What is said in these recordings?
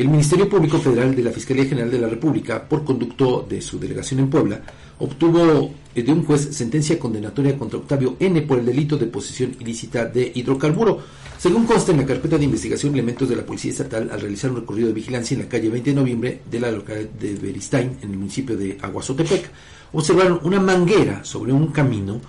El Ministerio Público Federal de la Fiscalía General de la República, por conducto de su delegación en Puebla, obtuvo eh, de un juez sentencia condenatoria contra Octavio N por el delito de posesión ilícita de hidrocarburo. Según consta en la carpeta de investigación, elementos de la Policía Estatal, al realizar un recorrido de vigilancia en la calle 20 de noviembre de la localidad de Beristain, en el municipio de Aguazotepec, observaron una manguera sobre un camino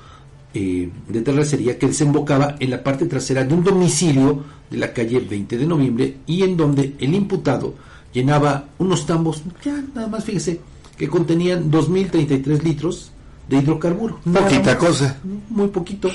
eh, de terracería que desembocaba en la parte trasera de un domicilio de la calle 20 de noviembre y en donde el imputado llenaba unos tambos, ya nada más fíjese, que contenían 2.033 litros de hidrocarburo. Poquita cosa. Muy poquito.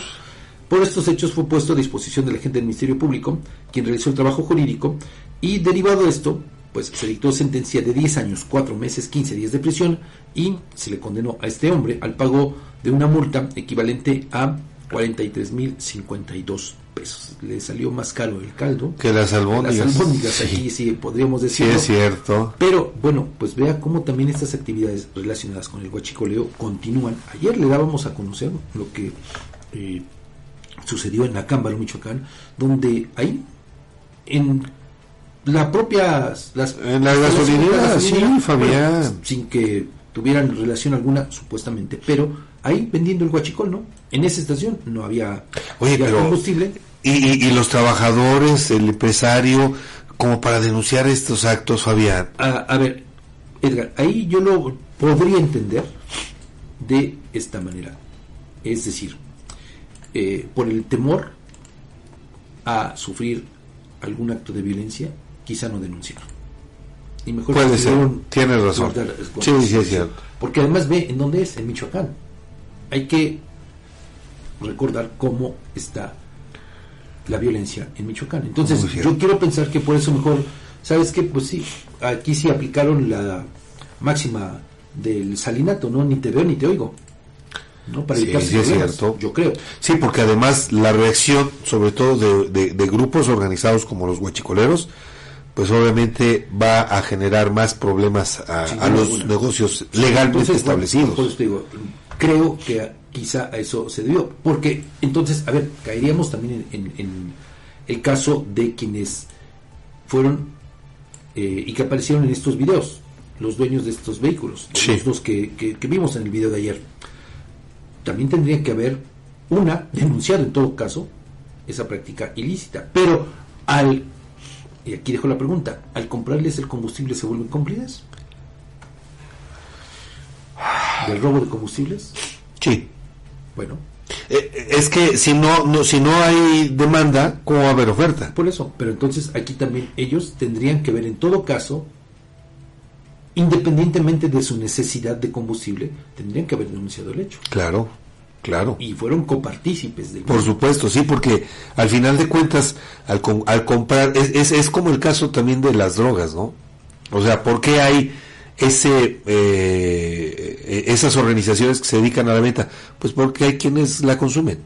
Por estos hechos fue puesto a disposición de la gente del Ministerio Público, quien realizó el trabajo jurídico, y derivado de esto, pues se dictó sentencia de 10 años, 4 meses, 15 días de prisión y se le condenó a este hombre al pago de una multa equivalente a 43.052 pesos. Le salió más caro el caldo. Que las albóndigas. Las albóndigas, aquí sí podríamos decirlo. Sí, es cierto. Pero bueno, pues vea cómo también estas actividades relacionadas con el huachicoleo continúan. Ayer le dábamos a conocer lo que eh, sucedió en Acámbaro, Michoacán, donde ahí, en la propia... Las, en la gasolinera, sí, Fabián. Bueno, sin que tuvieran relación alguna, supuestamente, pero ahí vendiendo el huachicol, ¿no? En esa estación no había, Oye, había pero, combustible. Y, y, y, los trabajadores, el empresario, como para denunciar estos actos, Fabián. A, a ver, Edgar, ahí yo lo podría entender de esta manera. Es decir, eh, por el temor a sufrir algún acto de violencia, quizá no denunciar. Y mejor Puede ser, tienes razón. sí, sí, es cierto. Porque además ve en dónde es, en Michoacán. Hay que recordar cómo está la violencia en Michoacán. Entonces, yo quiero pensar que por eso mejor, ¿sabes qué? Pues sí, aquí sí aplicaron la máxima del salinato, ¿no? Ni te veo ni te oigo. ¿no? Para sí, sí es cierto. Yo creo. Sí, porque además la reacción, sobre todo de, de, de grupos organizados como los huachicoleros, pues obviamente va a generar más problemas a, a los alguna. negocios legalmente entonces, establecidos. Bueno, pues digo, creo que quizá a eso se debió, porque entonces, a ver, caeríamos también en, en, en el caso de quienes fueron eh, y que aparecieron en estos videos, los dueños de estos vehículos, sí. los dos que, que, que vimos en el video de ayer. También tendría que haber una denunciado en todo caso esa práctica ilícita, pero al y aquí dejo la pregunta, ¿al comprarles el combustible se vuelven cómplices? ¿Del robo de combustibles? Sí. Bueno. Eh, es que si no, no, si no hay demanda, ¿cómo va a haber oferta? Por eso, pero entonces aquí también ellos tendrían que ver en todo caso, independientemente de su necesidad de combustible, tendrían que haber denunciado el hecho. Claro. Claro. Y fueron copartícipes del Por supuesto, sí, porque al final de cuentas, al, al comprar, es, es, es, como el caso también de las drogas, ¿no? O sea, ¿por qué hay ese eh, esas organizaciones que se dedican a la venta? Pues porque hay quienes la consumen.